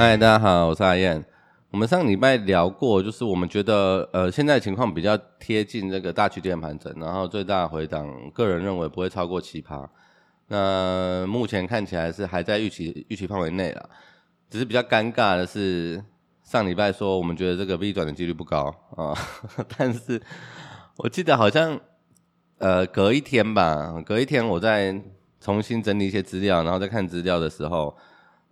嗨，大家好，我是阿燕。我们上礼拜聊过，就是我们觉得呃现在情况比较贴近这个大区间盘整，然后最大回档，个人认为不会超过七趴。那目前看起来是还在预期预期范围内了，只是比较尴尬的是上礼拜说我们觉得这个 V 转的几率不高啊，但是我记得好像呃隔一天吧，隔一天我在重新整理一些资料，然后再看资料的时候。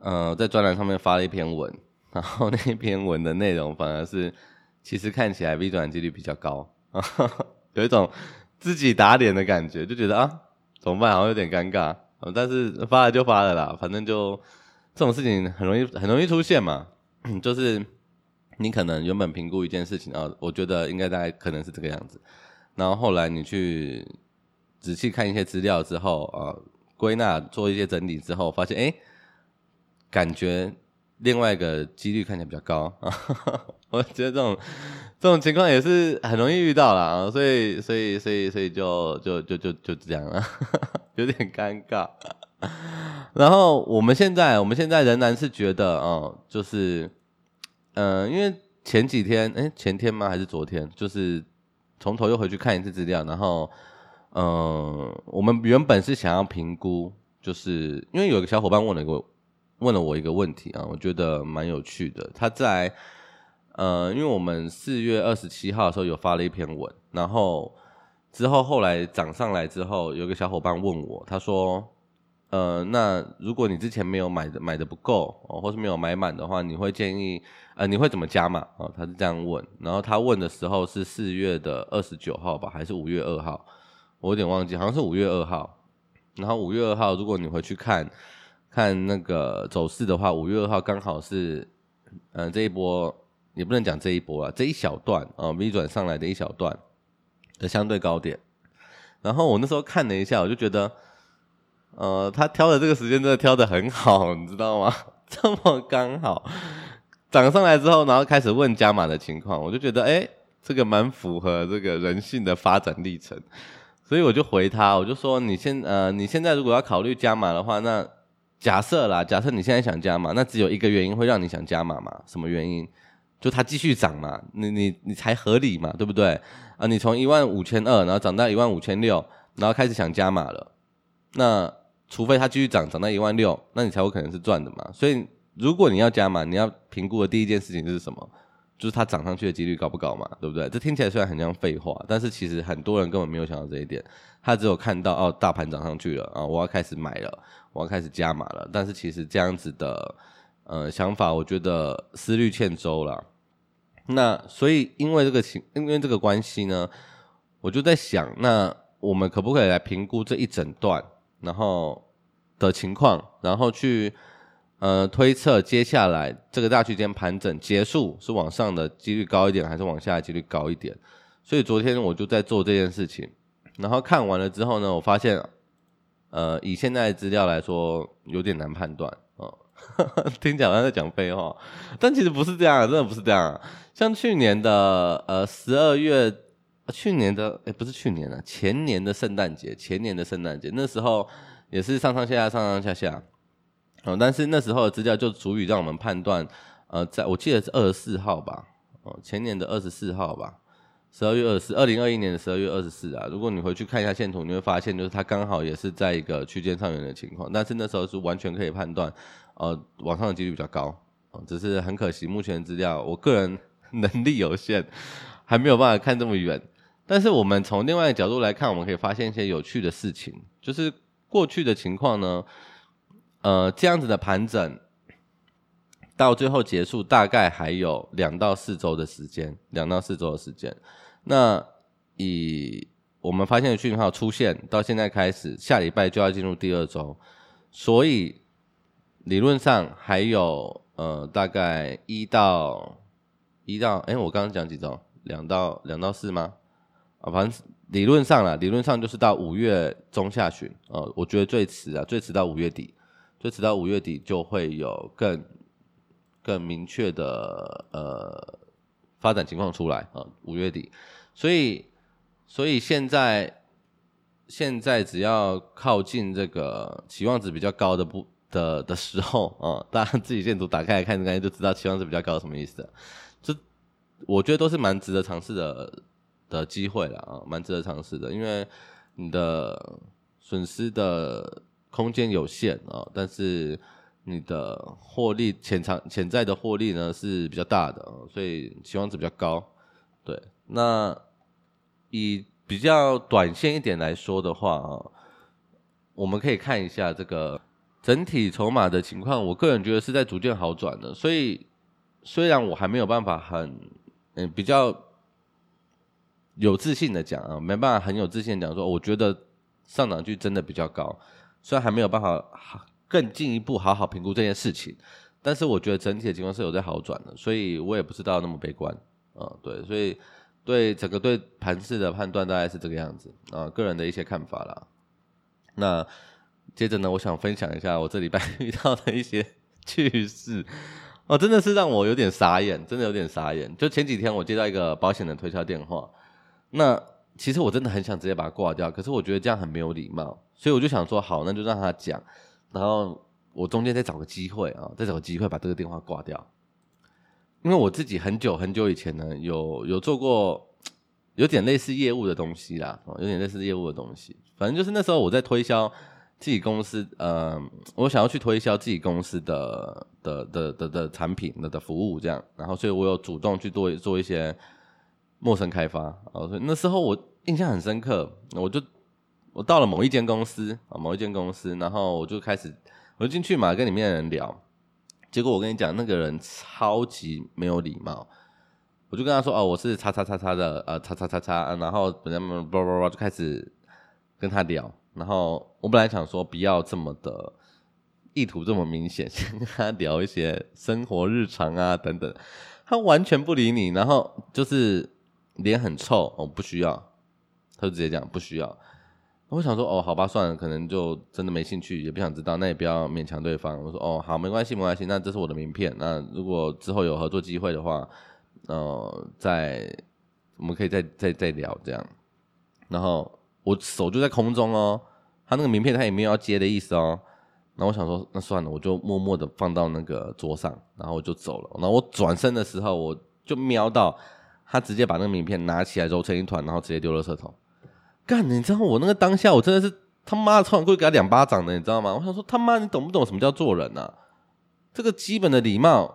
呃，在专栏上面发了一篇文，然后 那篇文的内容反而是，其实看起来 V 转几率比较高，有一种自己打脸的感觉，就觉得啊，怎么办？好像有点尴尬。但是发了就发了啦，反正就这种事情很容易很容易出现嘛，就是你可能原本评估一件事情啊，我觉得应该大概可能是这个样子，然后后来你去仔细看一些资料之后啊，归纳做一些整理之后，发现哎。诶感觉另外一个几率看起来比较高啊，我觉得这种这种情况也是很容易遇到啦啊，所以所以所以所以就就就就就这样了，有点尴尬。然后我们现在我们现在仍然是觉得哦，就是嗯、因为前几天哎前天吗还是昨天，就是从头又回去看一次资料，然后嗯、我们原本是想要评估，就是因为有个小伙伴问了一个。问了我一个问题啊，我觉得蛮有趣的。他在呃，因为我们四月二十七号的时候有发了一篇文，然后之后后来涨上来之后，有个小伙伴问我，他说：“呃，那如果你之前没有买的买的不够哦，或是没有买满的话，你会建议呃，你会怎么加码？”哦，他是这样问。然后他问的时候是四月的二十九号吧，还是五月二号？我有点忘记，好像是五月二号。然后五月二号，如果你回去看。看那个走势的话，五月二号刚好是，嗯、这一波也不能讲这一波啊，这一小段啊、呃、，V 转上来的一小段的相对高点。然后我那时候看了一下，我就觉得，呃，他挑的这个时间真的挑的很好，你知道吗？这么刚好涨上来之后，然后开始问加码的情况，我就觉得，哎，这个蛮符合这个人性的发展历程。所以我就回他，我就说，你现呃，你现在如果要考虑加码的话，那假设啦，假设你现在想加码，那只有一个原因会让你想加码嘛？什么原因？就它继续涨嘛，你你你才合理嘛，对不对？啊，你从一万五千二，然后涨到一万五千六，然后开始想加码了，那除非它继续涨，涨到一万六，那你才有可能是赚的嘛。所以如果你要加码，你要评估的第一件事情是什么？就是它涨上去的几率高不高嘛，对不对？这听起来虽然很像废话，但是其实很多人根本没有想到这一点，他只有看到哦，大盘涨上去了啊，我要开始买了。我要开始加码了，但是其实这样子的呃想法，我觉得思虑欠周了。那所以因为这个情，因为这个关系呢，我就在想，那我们可不可以来评估这一整段，然后的情况，然后去呃推测接下来这个大区间盘整结束是往上的几率高一点，还是往下的几率高一点？所以昨天我就在做这件事情，然后看完了之后呢，我发现。呃，以现在的资料来说，有点难判断哦。听讲他在讲废话，但其实不是这样，真的不是这样。像去年的呃十二月，去年的诶不是去年啊，前年的圣诞节，前年的圣诞节那时候也是上上下下，上上下下。哦，但是那时候的资料就足以让我们判断，呃，在我记得是二十四号吧，哦，前年的二十四号吧。十二月二十四，二零二一年的十二月二十四啊，如果你回去看一下线图，你会发现就是它刚好也是在一个区间上缘的情况，但是那时候是完全可以判断，呃，往上的几率比较高，只是很可惜，目前资料我个人能力有限，还没有办法看这么远。但是我们从另外一角度来看，我们可以发现一些有趣的事情，就是过去的情况呢，呃，这样子的盘整。到最后结束大概还有两到四周的时间，两到四周的时间。那以我们发现的讯号出现到现在开始，下礼拜就要进入第二周，所以理论上还有呃大概一到一到哎，我刚刚讲几周？两到两到四吗？啊，反正理论上啦，理论上就是到五月中下旬啊，我觉得最迟啊，最迟到五月底，最迟到五月底就会有更。更明确的呃发展情况出来啊，五月底，所以所以现在现在只要靠近这个期望值比较高的部的的时候啊，大家自己线图打开来看，应该就知道期望值比较高什么意思这。我觉得都是蛮值得尝试的的机会了啊，蛮值得尝试的，因为你的损失的空间有限啊，但是你的获利潜藏潜在的获利呢是比较大的，所以期望值比较高。对，那以比较短线一点来说的话啊，我们可以看一下这个。整体筹码的情况，我个人觉得是在逐渐好转的。所以，虽然我还没有办法很嗯比较有自信的讲啊，没办法很有自信讲说，我觉得上涨距真的比较高。虽然还没有办法更进一步好好评估这件事情，但是我觉得整体的情况是有在好转的。所以我也不知道那么悲观啊。对，所以对整个对盘势的判断大概是这个样子啊，个人的一些看法啦。那。接着呢，我想分享一下我这礼拜 遇到的一些趣事哦，真的是让我有点傻眼，真的有点傻眼。就前几天我接到一个保险的推销电话，那其实我真的很想直接把它挂掉，可是我觉得这样很没有礼貌，所以我就想说好，那就让他讲，然后我中间再找个机会啊，再找个机会把这个电话挂掉。因为我自己很久很久以前呢，有有做过有点类似业务的东西啦，哦有点类似业务的东西，反正就是那时候我在推销。自己公司，呃，我想要去推销自己公司的的的的的产品的的服务，这样，然后，所以我有主动去做做一些陌生开发，啊，所以那时候我印象很深刻，我就我到了某一间公司啊，某一间公司，然后我就开始我就进去嘛，跟里面的人聊，结果我跟你讲，那个人超级没有礼貌，我就跟他说，哦，我是叉叉叉叉的，呃，叉叉叉叉，然后本来叭叭叭就开始跟他聊。然后我本来想说不要这么的意图这么明显，先 跟他聊一些生活日常啊等等，他完全不理你，然后就是脸很臭，哦，不需要，他就直接讲不需要。我想说哦，好吧，算了，可能就真的没兴趣，也不想知道，那也不要勉强对方。我说哦，好，没关系，没关系，那这是我的名片，那如果之后有合作机会的话，呃，再我们可以再再再聊这样，然后。我手就在空中哦，他那个名片他也没有要接的意思哦。然后我想说，那算了，我就默默的放到那个桌上，然后我就走了。然后我转身的时候，我就瞄到他直接把那个名片拿起来揉成一团，然后直接丢了车头。干，你知道我那个当下，我真的是他妈的超想过去给他两巴掌的，你知道吗？我想说他妈，你懂不懂什么叫做人啊？这个基本的礼貌、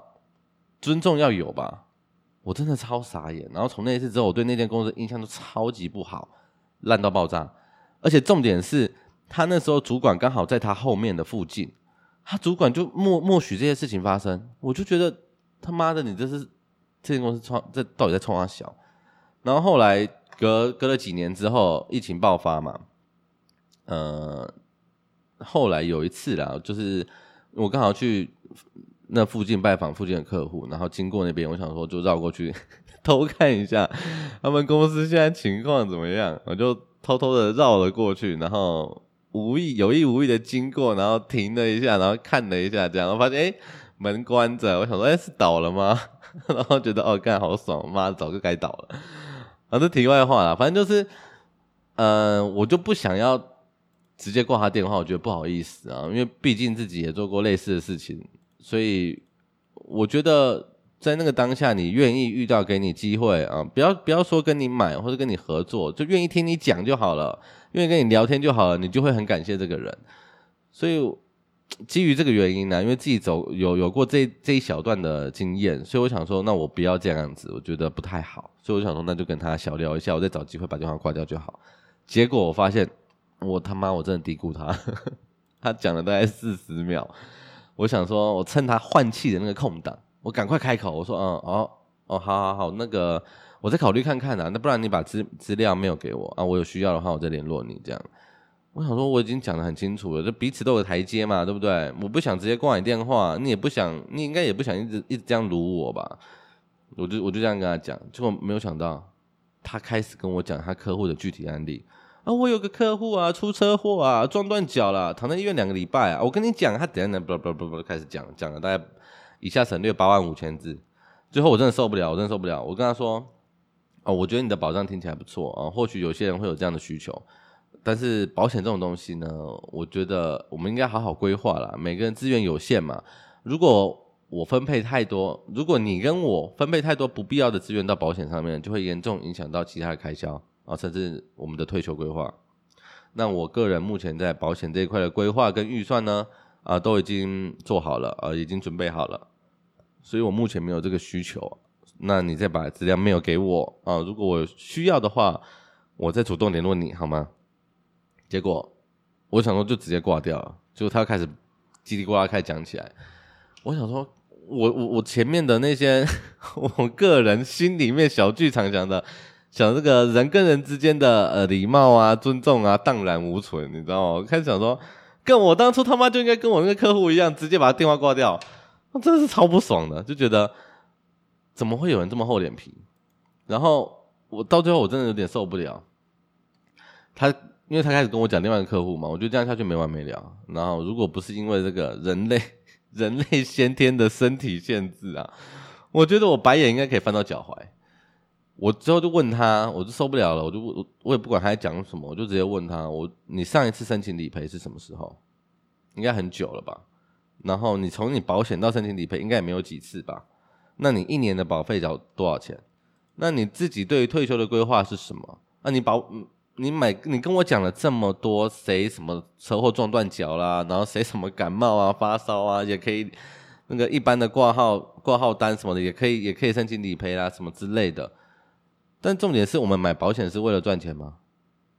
尊重要有吧？我真的超傻眼。然后从那一次之后，我对那间公司印象都超级不好。烂到爆炸，而且重点是他那时候主管刚好在他后面的附近，他主管就默默许这些事情发生，我就觉得他妈的，你这是这间公司创这到底在创啥小？然后后来隔隔了几年之后，疫情爆发嘛，呃，后来有一次啦，就是我刚好去那附近拜访附近的客户，然后经过那边，我想说就绕过去。偷看一下他们公司现在情况怎么样，我就偷偷的绕了过去，然后无意有意无意的经过，然后停了一下，然后看了一下，这样我发现哎门关着，我想说哎是倒了吗？然后觉得哦干好爽，妈早就该倒了。啊，这题外话啦，反正就是，嗯、呃，我就不想要直接挂他电话，我觉得不好意思啊，因为毕竟自己也做过类似的事情，所以我觉得。在那个当下，你愿意遇到给你机会啊，不要不要说跟你买或者跟你合作，就愿意听你讲就好了，愿意跟你聊天就好了，你就会很感谢这个人。所以基于这个原因呢，因为自己走有有过这这一小段的经验，所以我想说，那我不要这样子，我觉得不太好。所以我想说，那就跟他小聊一下，我再找机会把电话挂掉就好。结果我发现，我他妈我真的低估他，他讲了大概四十秒，我想说我趁他换气的那个空档。我赶快开口，我说：“嗯，哦，哦，好好好，那个我再考虑看看啊。那不然你把资资料没有给我啊？我有需要的话，我再联络你。这样，我想说我已经讲得很清楚了，就彼此都有台阶嘛，对不对？我不想直接挂你电话，你也不想，你应该也不想一直一直这样辱我吧？我就我就这样跟他讲，结果没有想到，他开始跟我讲他客户的具体案例啊。我有个客户啊，出车祸啊，撞断脚了，躺在医院两个礼拜啊。我跟你讲，他等下呢，不不不不，开始讲讲了大概。”以下省略八万五千字，最后我真的受不了，我真的受不了。我跟他说，哦，我觉得你的保障听起来不错啊，或许有些人会有这样的需求，但是保险这种东西呢，我觉得我们应该好好规划啦。每个人资源有限嘛，如果我分配太多，如果你跟我分配太多不必要的资源到保险上面，就会严重影响到其他的开销啊，甚至我们的退休规划。那我个人目前在保险这一块的规划跟预算呢，啊，都已经做好了，啊，已经准备好了，所以我目前没有这个需求。那你再把资料 mail 给我啊，如果我需要的话，我再主动联络你好吗？结果我想说就直接挂掉了，就他开始叽里呱啦开始讲起来。我想说，我我我前面的那些，我个人心里面小剧场讲的，想这个人跟人之间的呃礼貌啊、尊重啊，荡然无存，你知道吗？我开始想说，跟我当初他妈就应该跟我那个客户一样，直接把他电话挂掉，我真的是超不爽的，就觉得怎么会有人这么厚脸皮？然后我到最后我真的有点受不了，他。因为他开始跟我讲另外一个客户嘛，我觉得这样下去没完没了。然后如果不是因为这个人类 人类先天的身体限制啊，我觉得我白眼应该可以翻到脚踝。我之后就问他，我就受不了了，我就我我也不管他在讲什么，我就直接问他，我你上一次申请理赔是什么时候？应该很久了吧？然后你从你保险到申请理赔应该也没有几次吧？那你一年的保费要多少钱？那你自己对于退休的规划是什么？那你保嗯。你买，你跟我讲了这么多，谁什么车祸撞断脚啦，然后谁什么感冒啊、发烧啊，也可以那个一般的挂号挂号单什么的，也可以也可以申请理赔啦，什么之类的。但重点是我们买保险是为了赚钱吗？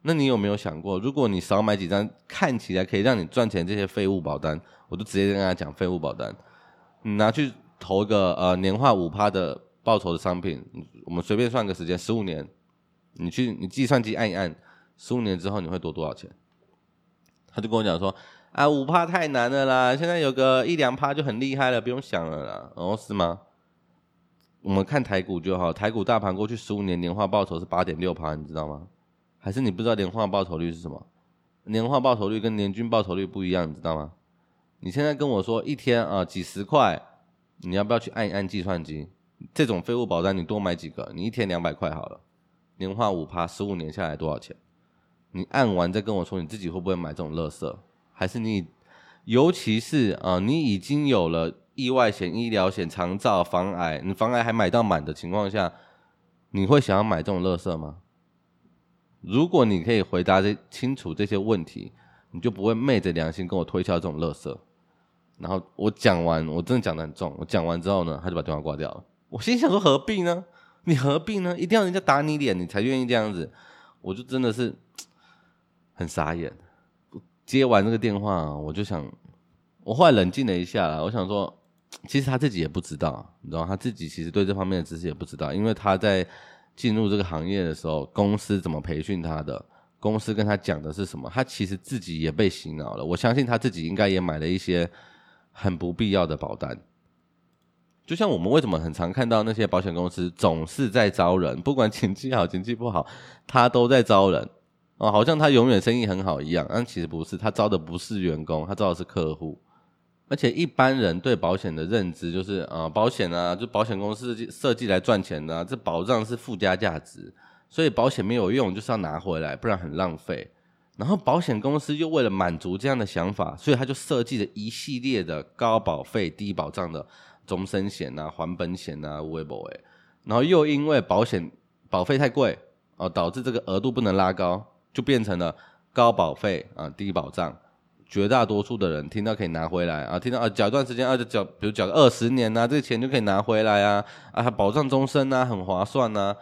那你有没有想过，如果你少买几张看起来可以让你赚钱这些废物保单，我就直接跟他讲废物保单，你拿去投一个呃年化五趴的报酬的商品，我们随便算个时间，十五年。你去，你计算机按一按，十五年之后你会多多少钱？他就跟我讲说，啊，五趴太难了啦，现在有个一两趴就很厉害了，不用想了啦。哦，是吗？我们看台股就好，台股大盘过去十五年年化报酬是八点六趴，你知道吗？还是你不知道年化报酬率是什么？年化报酬率跟年均报酬率不一样，你知道吗？你现在跟我说一天啊几十块，你要不要去按一按计算机？这种废物保单你多买几个，你一天两百块好了。年化五趴，十五年下来多少钱？你按完再跟我说，你自己会不会买这种垃圾？还是你，尤其是啊、你已经有了意外险、医疗险、长照、防癌，你防癌还买到满的情况下，你会想要买这种垃圾吗？如果你可以回答这清楚这些问题，你就不会昧着良心跟我推销这种垃圾。然后我讲完，我真的讲得很重。我讲完之后呢，他就把电话挂掉了。我心想说，何必呢？你何必呢？一定要人家打你脸，你才愿意这样子？我就真的是很傻眼。接完这个电话，我就想，我后来冷静了一下啦，我想说，其实他自己也不知道，你知道，他自己其实对这方面的知识也不知道，因为他在进入这个行业的时候，公司怎么培训他的，公司跟他讲的是什么，他其实自己也被洗脑了。我相信他自己应该也买了一些很不必要的保单。就像我们为什么很常看到那些保险公司总是在招人，不管经济好经济不好，他都在招人哦，好像他永远生意很好一样。但其实不是，他招的不是员工，他招的是客户。而且一般人对保险的认知就是啊，保险啊，就保险公司设计来赚钱的，这保障是附加价值，所以保险没有用，就是要拿回来，不然很浪费。然后保险公司又为了满足这样的想法，所以他就设计了一系列的高保费低保障的。终身险啊，还本险啊，微博诶，然后又因为保险保费太贵哦，导致这个额度不能拉高，就变成了高保费啊，低保障。绝大多数的人听到可以拿回来啊，听到啊，缴一段时间啊，就缴，比如缴个二十年呐、啊，这个钱就可以拿回来啊，啊，保障终身啊，很划算啊。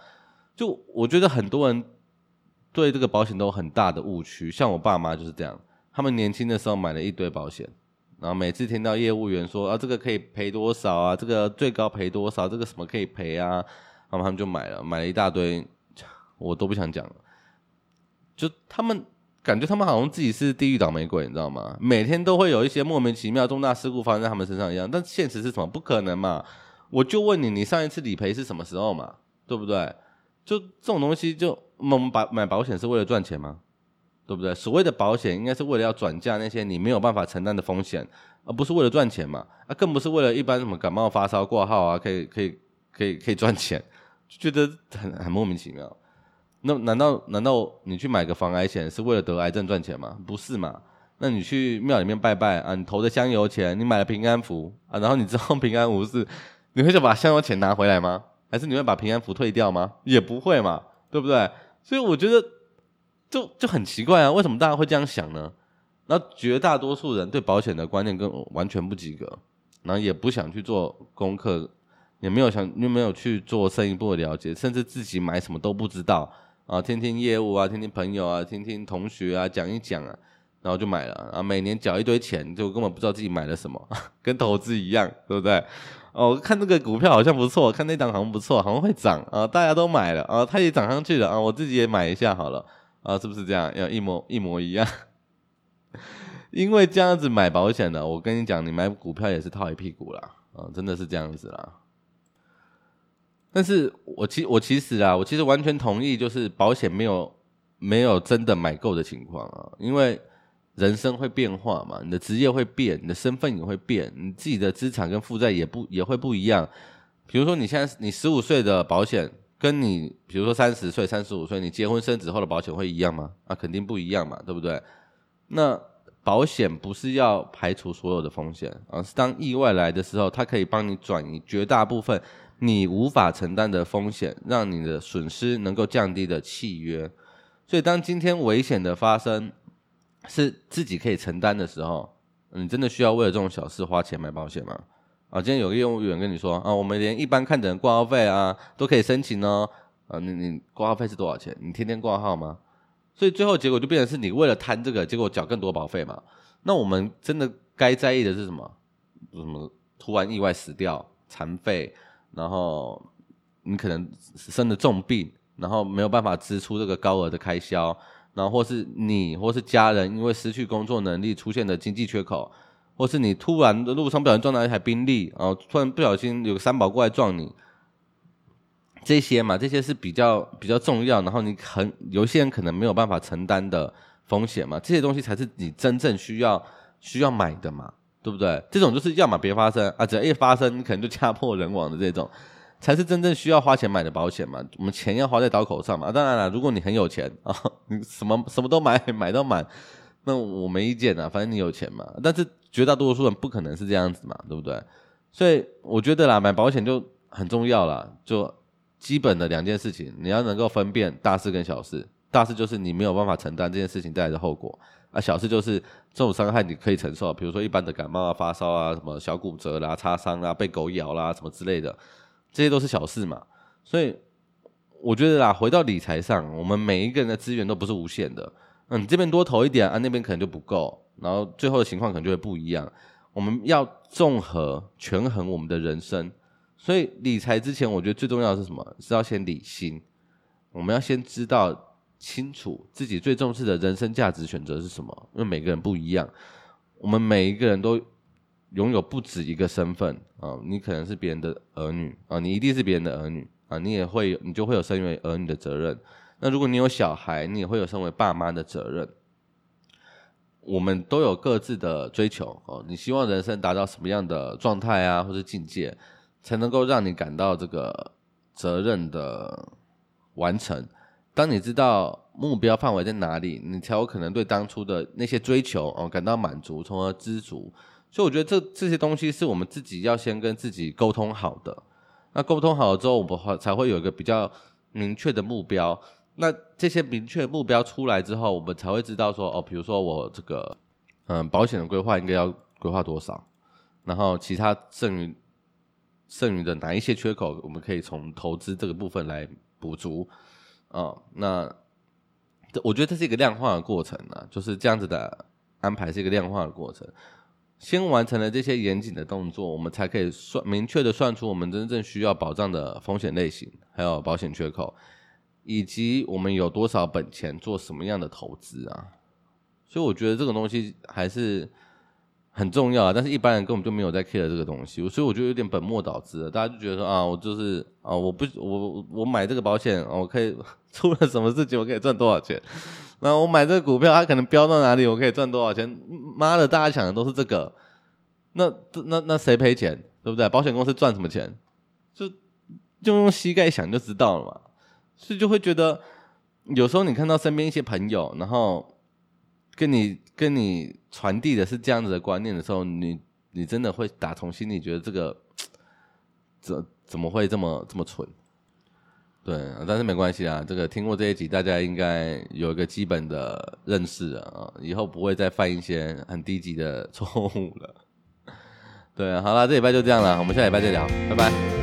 就我觉得很多人对这个保险都有很大的误区，像我爸妈就是这样，他们年轻的时候买了一堆保险。然后每次听到业务员说啊，这个可以赔多少啊，这个最高赔多少，这个什么可以赔啊，然后他们就买了，买了一大堆，我都不想讲了。就他们感觉他们好像自己是地狱倒霉鬼，你知道吗？每天都会有一些莫名其妙重大事故发生在他们身上一样。但现实是什么？不可能嘛！我就问你，你上一次理赔是什么时候嘛？对不对？就这种东西就，我们把买保险是为了赚钱吗？对不对？所谓的保险应该是为了要转嫁那些你没有办法承担的风险，而不是为了赚钱嘛？啊，更不是为了一般什么感冒发烧挂号啊，可以可以可以可以赚钱，觉得很很莫名其妙。那难道难道你去买个防癌险是为了得癌症赚钱吗？不是嘛？那你去庙里面拜拜啊，你投的香油钱，你买了平安符啊，然后你之后平安无事，你会就把香油钱拿回来吗？还是你会把平安符退掉吗？也不会嘛，对不对？所以我觉得就就很奇怪啊，为什么大家会这样想呢？那绝大多数人对保险的观念跟完全不及格，然后也不想去做功课，也没有想，又没有去做深一步的了解，甚至自己买什么都不知道啊，听听业务啊，听听朋友啊，听听同学啊讲一讲啊，然后就买了啊，每年缴一堆钱，就根本不知道自己买了什么，跟投资一样，对不对？哦，看这个股票好像不错，看那档好像不错，好像会涨啊，大家都买了啊，它也涨上去了啊，我自己也买一下好了啊，是不是这样？要一模一模一样。因为这样子买保险的，我跟你讲，你买股票也是套一屁股啦，啊，真的是这样子啦。但是我其我其实啊，我其实完全同意，就是保险没有没有真的买够的情况啊，因为人生会变化嘛，你的职业会变，你的身份也会变，你自己的资产跟负债也不也会不一样。比如说你现在你十五岁的保险，跟你比如说三十岁、三十五岁，你结婚生子后的保险会一样吗？啊，肯定不一样嘛，对不对？那保险不是要排除所有的风险，而是当意外来的时候，它可以帮你转移绝大部分你无法承担的风险，让你的损失能够降低的契约。所以，当今天危险的发生是自己可以承担的时候，你真的需要为了这种小事花钱买保险吗？啊，今天有个业务员跟你说啊，我们连一般看诊挂号费啊都可以申请哦。啊，你你挂号费是多少钱？你天天挂号吗？所以最后结果就变成是你为了贪这个，结果缴更多保费嘛？那我们真的该在意的是什么？什么突然意外死掉、残废，然后你可能生了重病，然后没有办法支出这个高额的开销，然后或是你或是家人因为失去工作能力出现的经济缺口，或是你突然的路上不小心撞到一台宾利，然后突然不小心有个三宝过来撞你。这些嘛，这些是比较比较重要，然后你很有些人可能没有办法承担的风险嘛，这些东西才是你真正需要需要买的嘛，对不对？这种就是要么别发生啊，只要一发生，可能就家破人亡的这种，才是真正需要花钱买的保险嘛。我们钱要花在刀口上嘛。当然了，如果你很有钱啊，你什么什么都买买到满，那我没意见啊，反正你有钱嘛。但是绝大多数人不可能是这样子嘛，对不对？所以我觉得啦，买保险就很重要啦，就。基本的两件事情，你要能够分辨大事跟小事。大事就是你没有办法承担这件事情带来的后果，啊，小事就是这种伤害你可以承受，比如说一般的感冒啊、发烧啊、什么小骨折啦、擦伤啦、被狗咬啦什么之类的，这些都是小事嘛。所以我觉得啦，回到理财上，我们每一个人的资源都不是无限的，嗯，这边多投一点啊，那边可能就不够，然后最后的情况可能就会不一样。我们要综合权衡我们的人生。所以理财之前，我觉得最重要的是什么？是要先理性。我们要先知道清楚自己最重视的人生价值选择是什么。因为每个人不一样，我们每一个人都拥有不止一个身份啊。你可能是别人的儿女啊，你一定是别人的儿女啊，你也会，你就会有身为儿女的责任。那如果你有小孩，你也会有身为爸妈的责任。我们都有各自的追求哦。你希望人生达到什么样的状态啊，或是境界？才能够让你感到这个责任的完成。当你知道目标范围在哪里，你才有可能对当初的那些追求哦感到满足，从而知足。所以我觉得这这些东西是我们自己要先跟自己沟通好的。那沟通好了之后，我们才会有一个比较明确的目标。那这些明确目标出来之后，我们才会知道说哦，比如说我这个嗯保险的规划应该要规划多少，然后其他剩余。剩余的哪一些缺口，我们可以从投资这个部分来补足啊？那这我觉得这是一个量化的过程啊，就是这样子的安排是一个量化的过程。先完成了这些严谨的动作，我们才可以算明确的算出我们真正需要保障的风险类型，还有保险缺口，以及我们有多少本钱做什么样的投资啊？所以我觉得这个东西还是。很重要啊，但是一般人根本就没有在 care 这个东西，所以我觉得有点本末倒置了。大家就觉得说啊，我就是啊，我不我我买这个保险，我可以 出了什么事情，我可以赚多少钱？那我买这个股票，它可能飙到哪里，我可以赚多少钱？妈的，大家想的都是这个，那那那谁赔钱，对不对？保险公司赚什么钱？就就用膝盖想就知道了嘛，所以就会觉得有时候你看到身边一些朋友，然后跟你跟你传递的是这样子的观念的时候，你你真的会打从心里觉得这个 怎怎么会这么这么蠢？对，但是没关系啊，这个听过这一集，大家应该有一个基本的认识啊，以后不会再犯一些很低级的错误了。对，好了，这礼拜就这样了，我们下礼拜再聊，拜拜。